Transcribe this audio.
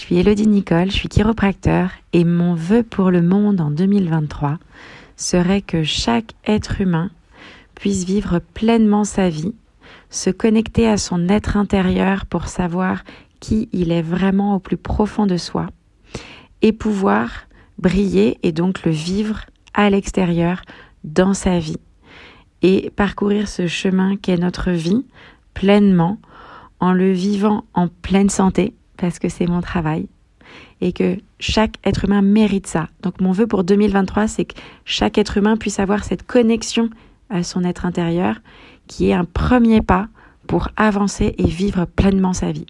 Je suis Elodie Nicole, je suis chiropracteur et mon vœu pour le monde en 2023 serait que chaque être humain puisse vivre pleinement sa vie, se connecter à son être intérieur pour savoir qui il est vraiment au plus profond de soi et pouvoir briller et donc le vivre à l'extérieur dans sa vie et parcourir ce chemin qu'est notre vie pleinement en le vivant en pleine santé parce que c'est mon travail et que chaque être humain mérite ça. Donc mon vœu pour 2023, c'est que chaque être humain puisse avoir cette connexion à son être intérieur qui est un premier pas pour avancer et vivre pleinement sa vie.